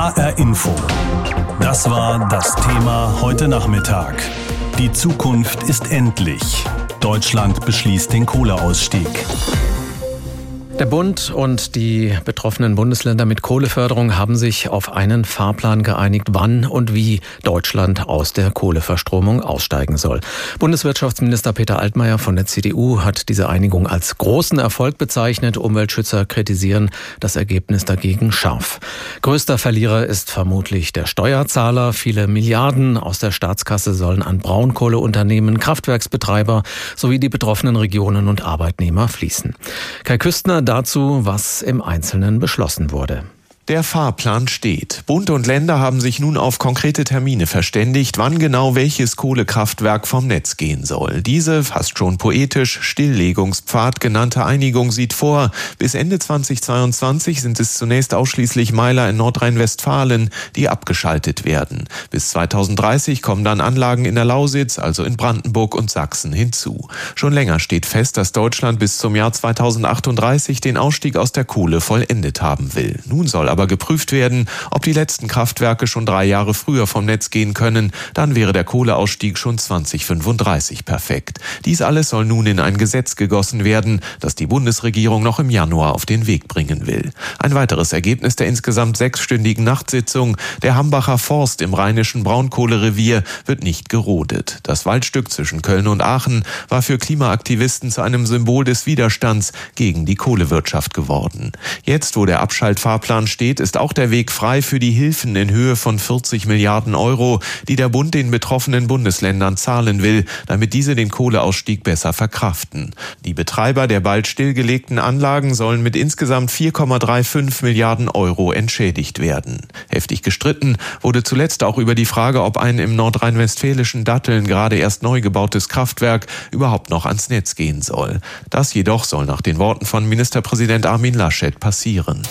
HR Info. Das war das Thema heute Nachmittag. Die Zukunft ist endlich. Deutschland beschließt den Kohleausstieg. Der Bund und die betroffenen Bundesländer mit Kohleförderung haben sich auf einen Fahrplan geeinigt, wann und wie Deutschland aus der Kohleverstromung aussteigen soll. Bundeswirtschaftsminister Peter Altmaier von der CDU hat diese Einigung als großen Erfolg bezeichnet. Umweltschützer kritisieren das Ergebnis dagegen scharf. Größter Verlierer ist vermutlich der Steuerzahler. Viele Milliarden aus der Staatskasse sollen an Braunkohleunternehmen, Kraftwerksbetreiber sowie die betroffenen Regionen und Arbeitnehmer fließen. Kai Küstner dazu, was im Einzelnen beschlossen wurde. Der Fahrplan steht. Bund und Länder haben sich nun auf konkrete Termine verständigt, wann genau welches Kohlekraftwerk vom Netz gehen soll. Diese, fast schon poetisch, Stilllegungspfad genannte Einigung sieht vor, bis Ende 2022 sind es zunächst ausschließlich Meiler in Nordrhein-Westfalen, die abgeschaltet werden. Bis 2030 kommen dann Anlagen in der Lausitz, also in Brandenburg und Sachsen hinzu. Schon länger steht fest, dass Deutschland bis zum Jahr 2038 den Ausstieg aus der Kohle vollendet haben will. Nun soll aber aber geprüft werden, ob die letzten Kraftwerke schon drei Jahre früher vom Netz gehen können, dann wäre der Kohleausstieg schon 2035 perfekt. Dies alles soll nun in ein Gesetz gegossen werden, das die Bundesregierung noch im Januar auf den Weg bringen will. Ein weiteres Ergebnis der insgesamt sechsstündigen Nachtsitzung, der Hambacher Forst im rheinischen Braunkohlerevier, wird nicht gerodet. Das Waldstück zwischen Köln und Aachen war für Klimaaktivisten zu einem Symbol des Widerstands gegen die Kohlewirtschaft geworden. Jetzt, wo der Abschaltfahrplan steht, steht, ist auch der Weg frei für die Hilfen in Höhe von 40 Milliarden Euro, die der Bund den betroffenen Bundesländern zahlen will, damit diese den Kohleausstieg besser verkraften. Die Betreiber der bald stillgelegten Anlagen sollen mit insgesamt 4,35 Milliarden Euro entschädigt werden. Heftig gestritten wurde zuletzt auch über die Frage, ob ein im nordrhein-westfälischen Datteln gerade erst neu gebautes Kraftwerk überhaupt noch ans Netz gehen soll. Das jedoch soll nach den Worten von Ministerpräsident Armin Laschet passieren.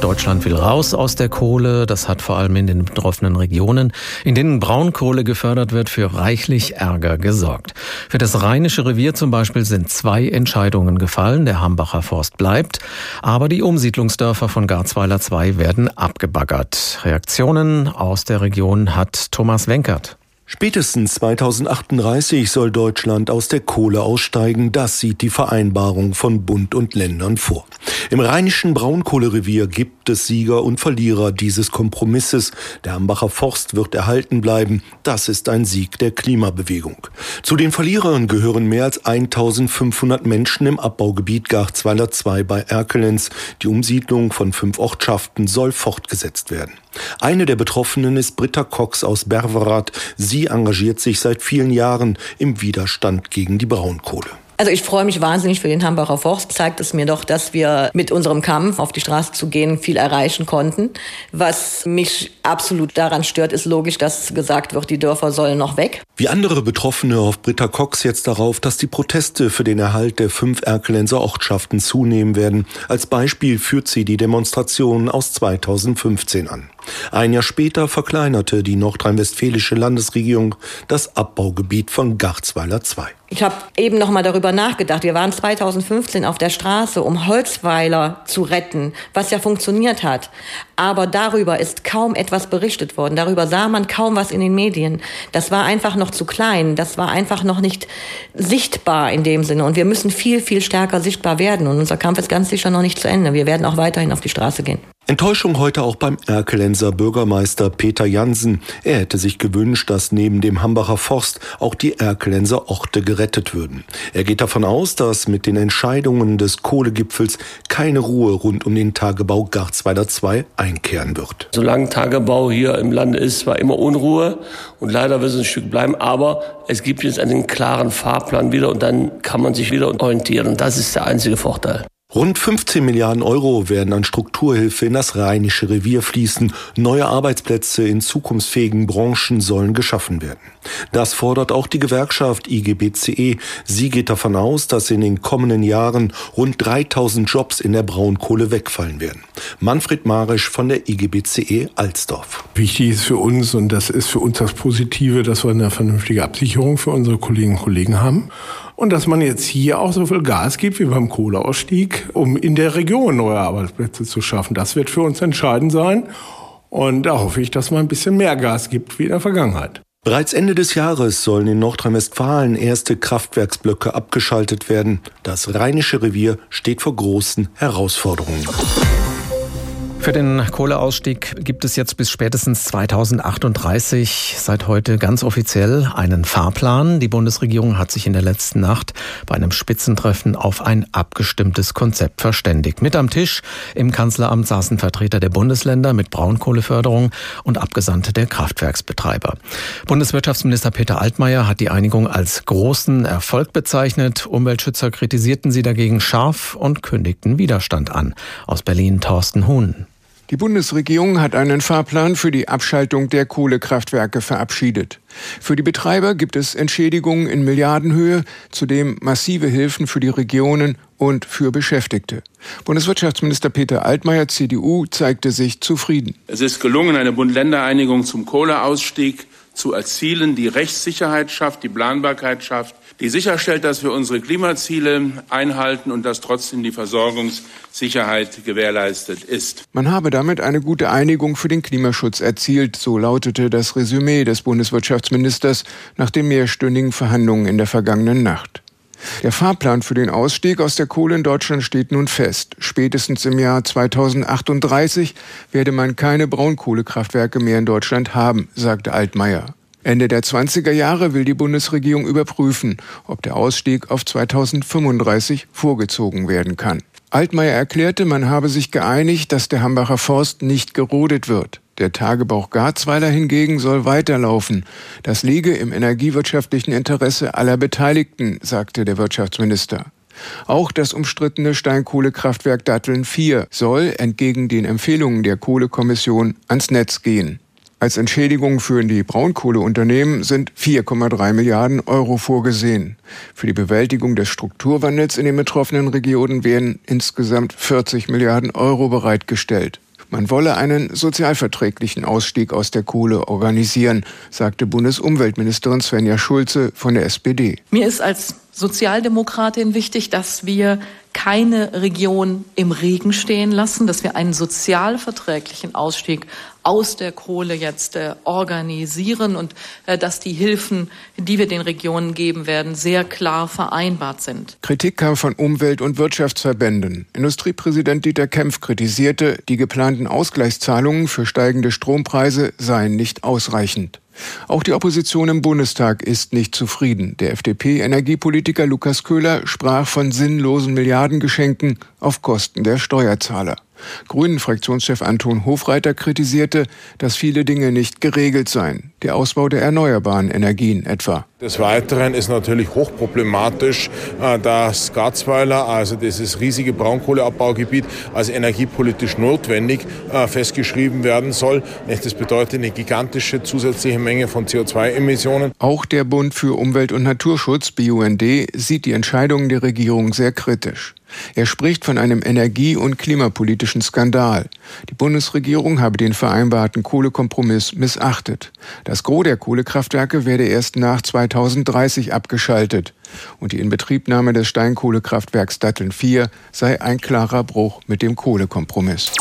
Deutschland will raus aus der Kohle. Das hat vor allem in den betroffenen Regionen, in denen Braunkohle gefördert wird, für reichlich Ärger gesorgt. Für das Rheinische Revier zum Beispiel sind zwei Entscheidungen gefallen. Der Hambacher Forst bleibt, aber die Umsiedlungsdörfer von Garzweiler 2 werden abgebaggert. Reaktionen aus der Region hat Thomas Wenkert. Spätestens 2038 soll Deutschland aus der Kohle aussteigen. Das sieht die Vereinbarung von Bund und Ländern vor. Im rheinischen Braunkohlerevier gibt es Sieger und Verlierer dieses Kompromisses. Der Ambacher Forst wird erhalten bleiben. Das ist ein Sieg der Klimabewegung. Zu den Verlierern gehören mehr als 1500 Menschen im Abbaugebiet Garzweiler 2 bei Erkelenz. Die Umsiedlung von fünf Ortschaften soll fortgesetzt werden. Eine der Betroffenen ist Britta Cox aus Berverath. Sie engagiert sich seit vielen Jahren im Widerstand gegen die Braunkohle. Also ich freue mich wahnsinnig für den Hambacher Forst. Zeigt es mir doch, dass wir mit unserem Kampf auf die Straße zu gehen viel erreichen konnten. Was mich absolut daran stört, ist logisch, dass gesagt wird, die Dörfer sollen noch weg. Wie andere Betroffene hofft Britta Cox jetzt darauf, dass die Proteste für den Erhalt der fünf Erkelenser Ortschaften zunehmen werden. Als Beispiel führt sie die Demonstrationen aus 2015 an. Ein Jahr später verkleinerte die nordrhein-westfälische Landesregierung das Abbaugebiet von Garzweiler II. Ich habe eben noch mal darüber nachgedacht. Wir waren 2015 auf der Straße, um Holzweiler zu retten, was ja funktioniert hat. Aber darüber ist kaum etwas berichtet worden. Darüber sah man kaum was in den Medien. Das war einfach noch zu klein. Das war einfach noch nicht sichtbar in dem Sinne. Und wir müssen viel, viel stärker sichtbar werden. Und unser Kampf ist ganz sicher noch nicht zu Ende. Wir werden auch weiterhin auf die Straße gehen. Enttäuschung heute auch beim Erkelenser Bürgermeister Peter Jansen. Er hätte sich gewünscht, dass neben dem Hambacher Forst auch die Erkelenser Orte gerettet würden. Er geht davon aus, dass mit den Entscheidungen des Kohlegipfels keine Ruhe rund um den Tagebau Garzweiler 2 einkehren wird. Solange Tagebau hier im Lande ist, war immer Unruhe und leider wird es ein Stück bleiben, aber es gibt jetzt einen klaren Fahrplan wieder und dann kann man sich wieder orientieren. Das ist der einzige Vorteil. Rund 15 Milliarden Euro werden an Strukturhilfe in das Rheinische Revier fließen. Neue Arbeitsplätze in zukunftsfähigen Branchen sollen geschaffen werden. Das fordert auch die Gewerkschaft IGBCE. Sie geht davon aus, dass in den kommenden Jahren rund 3000 Jobs in der Braunkohle wegfallen werden. Manfred Marisch von der IGBCE Alsdorf. Wichtig ist für uns, und das ist für uns das Positive, dass wir eine vernünftige Absicherung für unsere Kolleginnen und Kollegen haben. Und dass man jetzt hier auch so viel Gas gibt wie beim Kohleausstieg, um in der Region neue Arbeitsplätze zu schaffen. Das wird für uns entscheidend sein. Und da hoffe ich, dass man ein bisschen mehr Gas gibt wie in der Vergangenheit. Bereits Ende des Jahres sollen in Nordrhein-Westfalen erste Kraftwerksblöcke abgeschaltet werden. Das Rheinische Revier steht vor großen Herausforderungen. Für den Kohleausstieg gibt es jetzt bis spätestens 2038 seit heute ganz offiziell einen Fahrplan. Die Bundesregierung hat sich in der letzten Nacht bei einem Spitzentreffen auf ein abgestimmtes Konzept verständigt. Mit am Tisch im Kanzleramt saßen Vertreter der Bundesländer mit Braunkohleförderung und Abgesandte der Kraftwerksbetreiber. Bundeswirtschaftsminister Peter Altmaier hat die Einigung als großen Erfolg bezeichnet. Umweltschützer kritisierten sie dagegen scharf und kündigten Widerstand an. Aus Berlin Thorsten Huhn. Die Bundesregierung hat einen Fahrplan für die Abschaltung der Kohlekraftwerke verabschiedet. Für die Betreiber gibt es Entschädigungen in Milliardenhöhe, zudem massive Hilfen für die Regionen und für Beschäftigte. Bundeswirtschaftsminister Peter Altmaier, CDU, zeigte sich zufrieden. Es ist gelungen, eine Bund-Länder-Einigung zum Kohleausstieg zu erzielen, die Rechtssicherheit schafft, die Planbarkeit schafft, die sicherstellt, dass wir unsere Klimaziele einhalten und dass trotzdem die Versorgungssicherheit gewährleistet ist. Man habe damit eine gute Einigung für den Klimaschutz erzielt, so lautete das Resümee des Bundeswirtschaftsministers nach den mehrstündigen Verhandlungen in der vergangenen Nacht. Der Fahrplan für den Ausstieg aus der Kohle in Deutschland steht nun fest. Spätestens im Jahr 2038 werde man keine Braunkohlekraftwerke mehr in Deutschland haben, sagte Altmaier. Ende der 20er Jahre will die Bundesregierung überprüfen, ob der Ausstieg auf 2035 vorgezogen werden kann. Altmaier erklärte, man habe sich geeinigt, dass der Hambacher Forst nicht gerodet wird. Der Tagebauch Garzweiler hingegen soll weiterlaufen. Das liege im energiewirtschaftlichen Interesse aller Beteiligten, sagte der Wirtschaftsminister. Auch das umstrittene Steinkohlekraftwerk Datteln 4 soll entgegen den Empfehlungen der Kohlekommission ans Netz gehen. Als Entschädigung für die Braunkohleunternehmen sind 4,3 Milliarden Euro vorgesehen. Für die Bewältigung des Strukturwandels in den betroffenen Regionen werden insgesamt 40 Milliarden Euro bereitgestellt. Man wolle einen sozialverträglichen Ausstieg aus der Kohle organisieren, sagte Bundesumweltministerin Svenja Schulze von der SPD. Mir ist als Sozialdemokratin wichtig, dass wir keine Region im Regen stehen lassen, dass wir einen sozialverträglichen Ausstieg aus der Kohle jetzt äh, organisieren und äh, dass die Hilfen, die wir den Regionen geben werden, sehr klar vereinbart sind. Kritik kam von Umwelt- und Wirtschaftsverbänden. Industriepräsident Dieter Kempf kritisierte, die geplanten Ausgleichszahlungen für steigende Strompreise seien nicht ausreichend. Auch die Opposition im Bundestag ist nicht zufrieden. Der FDP-Energiepolitiker Lukas Köhler sprach von sinnlosen Milliardengeschenken auf Kosten der Steuerzahler. Grünen-Fraktionschef Anton Hofreiter kritisierte, dass viele Dinge nicht geregelt seien, der Ausbau der erneuerbaren Energien etwa. Des Weiteren ist natürlich hochproblematisch, äh, dass Garzweiler, also dieses riesige Braunkohleabbaugebiet, als energiepolitisch notwendig äh, festgeschrieben werden soll. Das bedeutet eine gigantische zusätzliche Menge von CO2-Emissionen. Auch der Bund für Umwelt und Naturschutz, BUND, sieht die Entscheidungen der Regierung sehr kritisch. Er spricht von einem energie- und klimapolitischen Skandal. Die Bundesregierung habe den vereinbarten Kohlekompromiss missachtet. Das Gros der Kohlekraftwerke werde erst nach 2030 abgeschaltet. Und die Inbetriebnahme des Steinkohlekraftwerks Datteln 4 sei ein klarer Bruch mit dem Kohlekompromiss.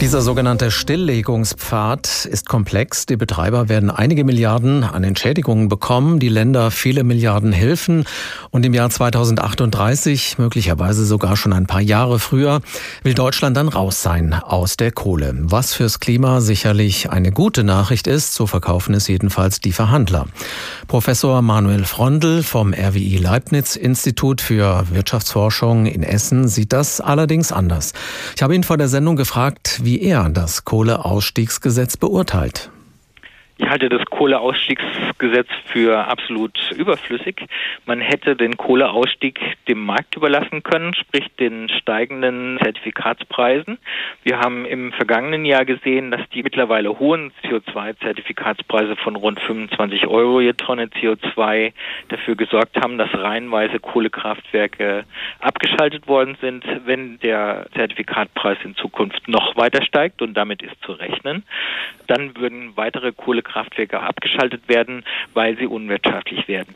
Dieser sogenannte Stilllegungspfad ist komplex. Die Betreiber werden einige Milliarden an Entschädigungen bekommen, die Länder viele Milliarden Hilfen. Und im Jahr 2038, möglicherweise sogar schon ein paar Jahre früher, will Deutschland dann raus sein aus der Kohle. Was fürs Klima sicherlich eine gute Nachricht ist, so verkaufen es jedenfalls die Verhandler. Professor Manuel Frondl vom RWI Leibniz Institut für Wirtschaftsforschung in Essen sieht das allerdings anders. Ich habe ihn vor der Sendung gefragt, wie er das Kohleausstiegsgesetz beurteilt. Ich halte das Kohleausstiegsgesetz für absolut überflüssig. Man hätte den Kohleausstieg dem Markt überlassen können, sprich den steigenden Zertifikatspreisen. Wir haben im vergangenen Jahr gesehen, dass die mittlerweile hohen CO2-Zertifikatspreise von rund 25 Euro je Tonne CO2 dafür gesorgt haben, dass reihenweise Kohlekraftwerke abgeschaltet worden sind. Wenn der Zertifikatpreis in Zukunft noch weiter steigt und damit ist zu rechnen, dann würden weitere Kohlekraftwerke Kohlekraftwerke abgeschaltet werden, weil sie unwirtschaftlich werden.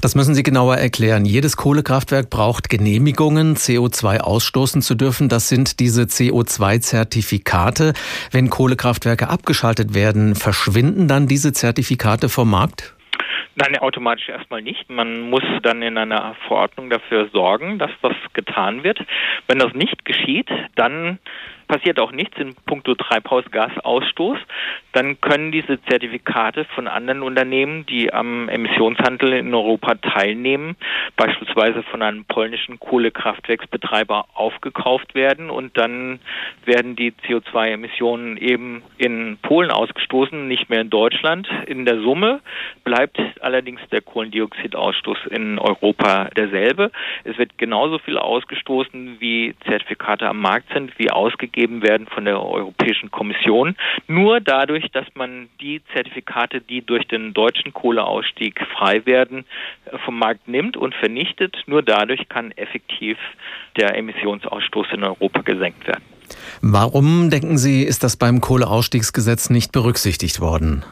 Das müssen Sie genauer erklären. Jedes Kohlekraftwerk braucht Genehmigungen, CO2 ausstoßen zu dürfen. Das sind diese CO2-Zertifikate. Wenn Kohlekraftwerke abgeschaltet werden, verschwinden dann diese Zertifikate vom Markt? Nein, automatisch erstmal nicht. Man muss dann in einer Verordnung dafür sorgen, dass das getan wird. Wenn das nicht geschieht, dann passiert auch nichts in puncto Treibhausgasausstoß, dann können diese Zertifikate von anderen Unternehmen, die am Emissionshandel in Europa teilnehmen, beispielsweise von einem polnischen Kohlekraftwerksbetreiber aufgekauft werden und dann werden die CO2-Emissionen eben in Polen ausgestoßen, nicht mehr in Deutschland. In der Summe bleibt allerdings der Kohlendioxidausstoß in Europa derselbe. Es wird genauso viel ausgestoßen, wie Zertifikate am Markt sind, wie ausgegeben ausgegeben werden von der Europäischen Kommission. Nur dadurch, dass man die Zertifikate, die durch den deutschen Kohleausstieg frei werden, vom Markt nimmt und vernichtet, nur dadurch kann effektiv der Emissionsausstoß in Europa gesenkt werden. Warum, denken Sie, ist das beim Kohleausstiegsgesetz nicht berücksichtigt worden?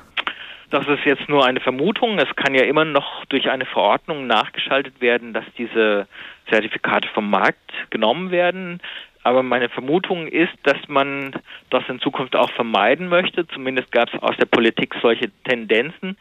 Das ist jetzt nur eine Vermutung. Es kann ja immer noch durch eine Verordnung nachgeschaltet werden, dass diese Zertifikate vom Markt genommen werden. Aber meine Vermutung ist, dass man das in Zukunft auch vermeiden möchte. Zumindest gab es aus der Politik solche Tendenzen,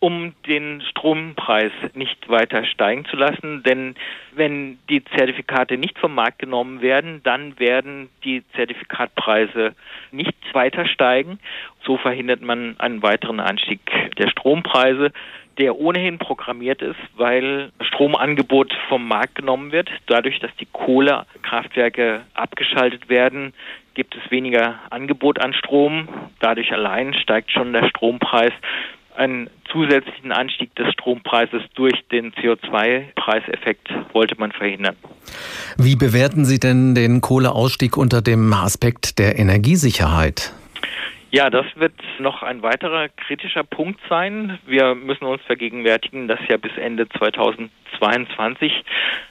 um den Strompreis nicht weiter steigen zu lassen. Denn wenn die Zertifikate nicht vom Markt genommen werden, dann werden die Zertifikatpreise nicht weiter steigen. So verhindert man einen weiteren Anstieg der Strompreise der ohnehin programmiert ist, weil Stromangebot vom Markt genommen wird. Dadurch, dass die Kohlekraftwerke abgeschaltet werden, gibt es weniger Angebot an Strom. Dadurch allein steigt schon der Strompreis. Einen zusätzlichen Anstieg des Strompreises durch den CO2-Preiseffekt wollte man verhindern. Wie bewerten Sie denn den Kohleausstieg unter dem Aspekt der Energiesicherheit? Ja, das wird noch ein weiterer kritischer Punkt sein. Wir müssen uns vergegenwärtigen, dass ja bis Ende 2022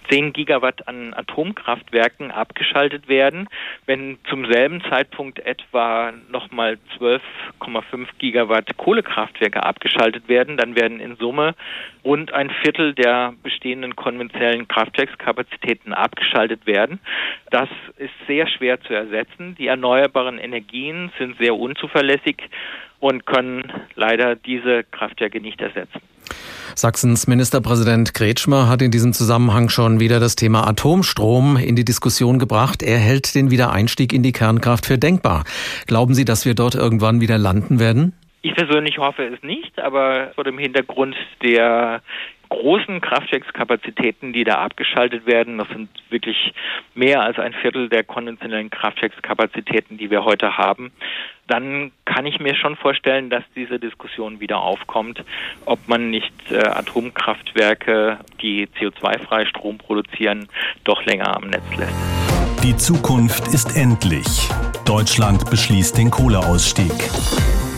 10 Gigawatt an Atomkraftwerken abgeschaltet werden. Wenn zum selben Zeitpunkt etwa nochmal 12,5 Gigawatt Kohlekraftwerke abgeschaltet werden, dann werden in Summe rund ein Viertel der bestehenden konventionellen Kraftwerkskapazitäten abgeschaltet werden. Das ist sehr schwer zu ersetzen. Die erneuerbaren Energien sind sehr unzuverlässig und können leider diese Kraftwerke nicht ersetzen. Sachsens Ministerpräsident Kretschmer hat in diesem Zusammenhang schon wieder das Thema Atomstrom in die Diskussion gebracht. Er hält den Wiedereinstieg in die Kernkraft für denkbar. Glauben Sie, dass wir dort irgendwann wieder landen werden? Ich persönlich hoffe es nicht, aber vor dem Hintergrund der großen Kraftwerkskapazitäten, die da abgeschaltet werden, das sind wirklich mehr als ein Viertel der konventionellen Kraftwerkskapazitäten, die wir heute haben, dann kann ich mir schon vorstellen, dass diese Diskussion wieder aufkommt, ob man nicht äh, Atomkraftwerke, die CO2-frei Strom produzieren, doch länger am Netz lässt. Die Zukunft ist endlich. Deutschland beschließt den Kohleausstieg.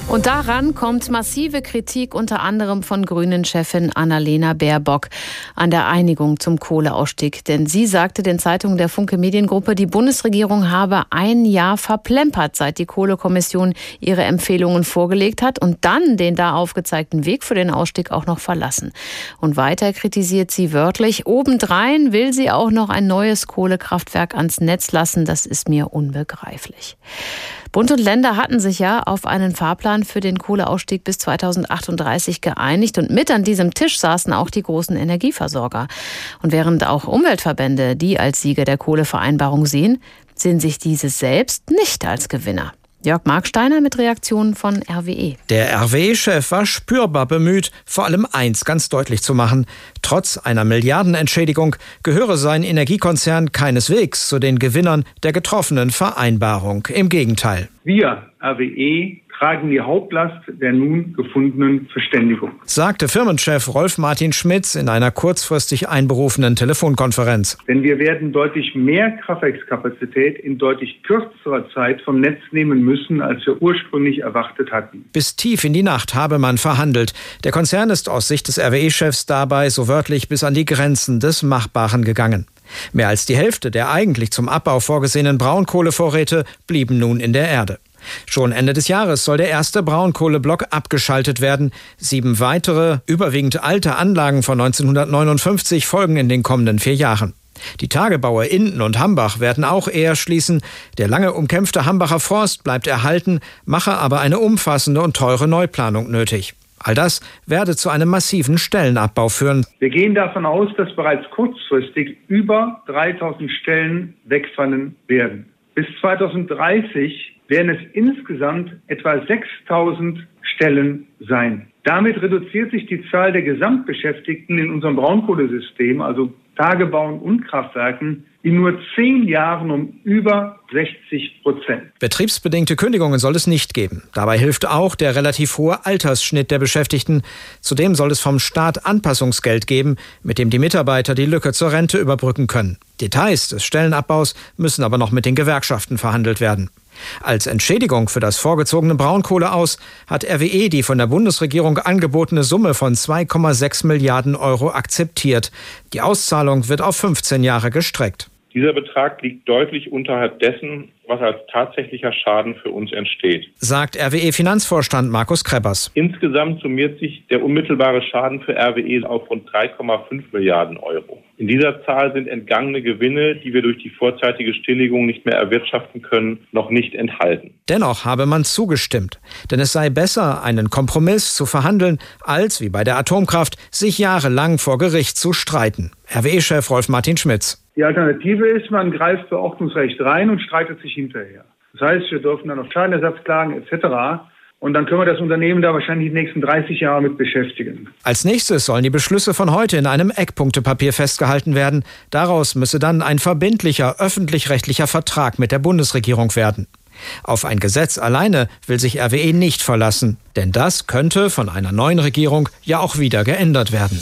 Und daran kommt massive Kritik unter anderem von Grünen-Chefin Annalena Baerbock an der Einigung zum Kohleausstieg. Denn sie sagte den Zeitungen der Funke Mediengruppe, die Bundesregierung habe ein Jahr verplempert, seit die Kohlekommission ihre Empfehlungen vorgelegt hat und dann den da aufgezeigten Weg für den Ausstieg auch noch verlassen. Und weiter kritisiert sie wörtlich, obendrein will sie auch noch ein neues Kohlekraftwerk ans Netz lassen. Das ist mir unbegreiflich. Bund und Länder hatten sich ja auf einen Fahrplan für den Kohleausstieg bis 2038 geeinigt und mit an diesem Tisch saßen auch die großen Energieversorger. Und während auch Umweltverbände die als Sieger der Kohlevereinbarung sehen, sehen sich diese selbst nicht als Gewinner. Jörg Marksteiner mit Reaktionen von RWE. Der RWE-Chef war spürbar bemüht, vor allem eins ganz deutlich zu machen. Trotz einer Milliardenentschädigung gehöre sein Energiekonzern keineswegs zu den Gewinnern der getroffenen Vereinbarung. Im Gegenteil. Wir, RWE, tragen die Hauptlast der nun gefundenen Verständigung. Sagte Firmenchef Rolf Martin Schmitz in einer kurzfristig einberufenen Telefonkonferenz. Denn wir werden deutlich mehr Kraftwerkskapazität in deutlich kürzerer Zeit vom Netz nehmen müssen, als wir ursprünglich erwartet hatten. Bis tief in die Nacht habe man verhandelt. Der Konzern ist aus Sicht des RWE-Chefs dabei so wörtlich bis an die Grenzen des Machbaren gegangen. Mehr als die Hälfte der eigentlich zum Abbau vorgesehenen Braunkohlevorräte blieben nun in der Erde. Schon Ende des Jahres soll der erste Braunkohleblock abgeschaltet werden. Sieben weitere, überwiegend alte Anlagen von 1959 folgen in den kommenden vier Jahren. Die Tagebaue Inden und Hambach werden auch eher schließen. Der lange umkämpfte Hambacher Forst bleibt erhalten, mache aber eine umfassende und teure Neuplanung nötig. All das werde zu einem massiven Stellenabbau führen. Wir gehen davon aus, dass bereits kurzfristig über 3000 Stellen wegfallen werden. Bis 2030 werden es insgesamt etwa 6000 Stellen sein. Damit reduziert sich die Zahl der Gesamtbeschäftigten in unserem Braunkohlesystem, also Tagebauen und Kraftwerken, in nur zehn Jahren um über 60 Prozent. Betriebsbedingte Kündigungen soll es nicht geben. Dabei hilft auch der relativ hohe Altersschnitt der Beschäftigten. Zudem soll es vom Staat Anpassungsgeld geben, mit dem die Mitarbeiter die Lücke zur Rente überbrücken können. Details des Stellenabbaus müssen aber noch mit den Gewerkschaften verhandelt werden. Als Entschädigung für das vorgezogene Braunkohle aus hat RWE die von der Bundesregierung angebotene Summe von 2,6 Milliarden Euro akzeptiert. Die Auszahlung wird auf 15 Jahre gestreckt. Dieser Betrag liegt deutlich unterhalb dessen, was als tatsächlicher Schaden für uns entsteht. Sagt RWE-Finanzvorstand Markus Kreppers. Insgesamt summiert sich der unmittelbare Schaden für RWE auf rund 3,5 Milliarden Euro. In dieser Zahl sind entgangene Gewinne, die wir durch die vorzeitige Stilllegung nicht mehr erwirtschaften können, noch nicht enthalten. Dennoch habe man zugestimmt. Denn es sei besser, einen Kompromiss zu verhandeln, als, wie bei der Atomkraft, sich jahrelang vor Gericht zu streiten. RWE-Chef Rolf Martin Schmitz. Die Alternative ist, man greift für Ordnungsrecht rein und streitet sich hinterher. Das heißt, wir dürfen dann auf Schadenersatz klagen etc. Und dann können wir das Unternehmen da wahrscheinlich die nächsten 30 Jahre mit beschäftigen. Als nächstes sollen die Beschlüsse von heute in einem Eckpunktepapier festgehalten werden. Daraus müsse dann ein verbindlicher öffentlich-rechtlicher Vertrag mit der Bundesregierung werden. Auf ein Gesetz alleine will sich RWE nicht verlassen, denn das könnte von einer neuen Regierung ja auch wieder geändert werden.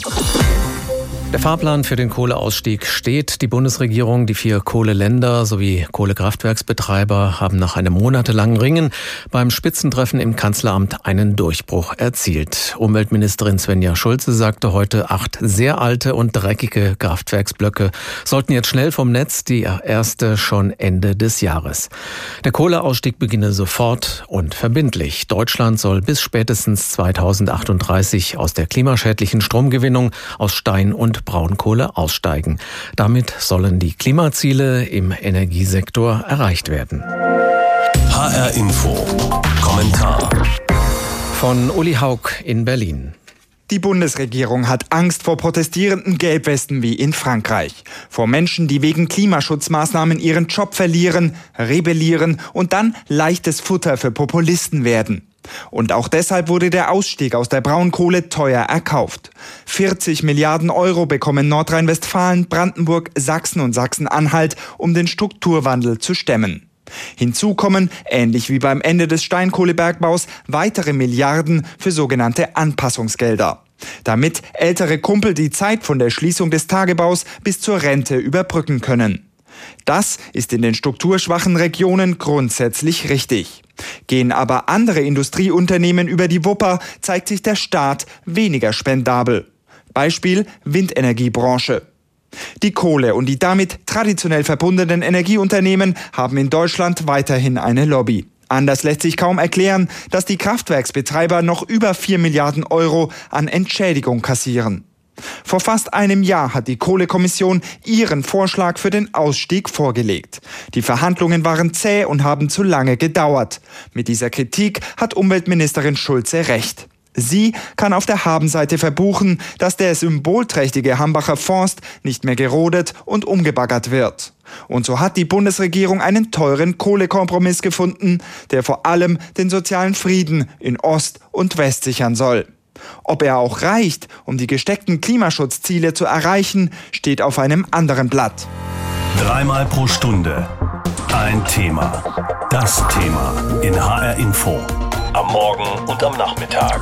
Der Fahrplan für den Kohleausstieg steht. Die Bundesregierung, die vier Kohleländer sowie Kohlekraftwerksbetreiber haben nach einem monatelangen Ringen beim Spitzentreffen im Kanzleramt einen Durchbruch erzielt. Umweltministerin Svenja Schulze sagte heute, acht sehr alte und dreckige Kraftwerksblöcke sollten jetzt schnell vom Netz, die erste schon Ende des Jahres. Der Kohleausstieg beginne sofort und verbindlich. Deutschland soll bis spätestens 2038 aus der klimaschädlichen Stromgewinnung aus Stein und Braunkohle aussteigen. Damit sollen die Klimaziele im Energiesektor erreicht werden. HR Info. Kommentar. Von Uli Haug in Berlin. Die Bundesregierung hat Angst vor protestierenden Gelbwesten wie in Frankreich. Vor Menschen, die wegen Klimaschutzmaßnahmen ihren Job verlieren, rebellieren und dann leichtes Futter für Populisten werden. Und auch deshalb wurde der Ausstieg aus der Braunkohle teuer erkauft. 40 Milliarden Euro bekommen Nordrhein-Westfalen, Brandenburg, Sachsen und Sachsen-Anhalt, um den Strukturwandel zu stemmen. Hinzu kommen, ähnlich wie beim Ende des Steinkohlebergbaus, weitere Milliarden für sogenannte Anpassungsgelder. Damit ältere Kumpel die Zeit von der Schließung des Tagebaus bis zur Rente überbrücken können. Das ist in den strukturschwachen Regionen grundsätzlich richtig. Gehen aber andere Industrieunternehmen über die Wupper, zeigt sich der Staat weniger spendabel. Beispiel Windenergiebranche. Die Kohle und die damit traditionell verbundenen Energieunternehmen haben in Deutschland weiterhin eine Lobby. Anders lässt sich kaum erklären, dass die Kraftwerksbetreiber noch über 4 Milliarden Euro an Entschädigung kassieren. Vor fast einem Jahr hat die Kohlekommission ihren Vorschlag für den Ausstieg vorgelegt. Die Verhandlungen waren zäh und haben zu lange gedauert. Mit dieser Kritik hat Umweltministerin Schulze recht. Sie kann auf der Habenseite verbuchen, dass der symbolträchtige Hambacher Forst nicht mehr gerodet und umgebaggert wird. Und so hat die Bundesregierung einen teuren Kohlekompromiss gefunden, der vor allem den sozialen Frieden in Ost und West sichern soll. Ob er auch reicht, um die gesteckten Klimaschutzziele zu erreichen, steht auf einem anderen Blatt. Dreimal pro Stunde ein Thema. Das Thema in HR Info. Am Morgen und am Nachmittag.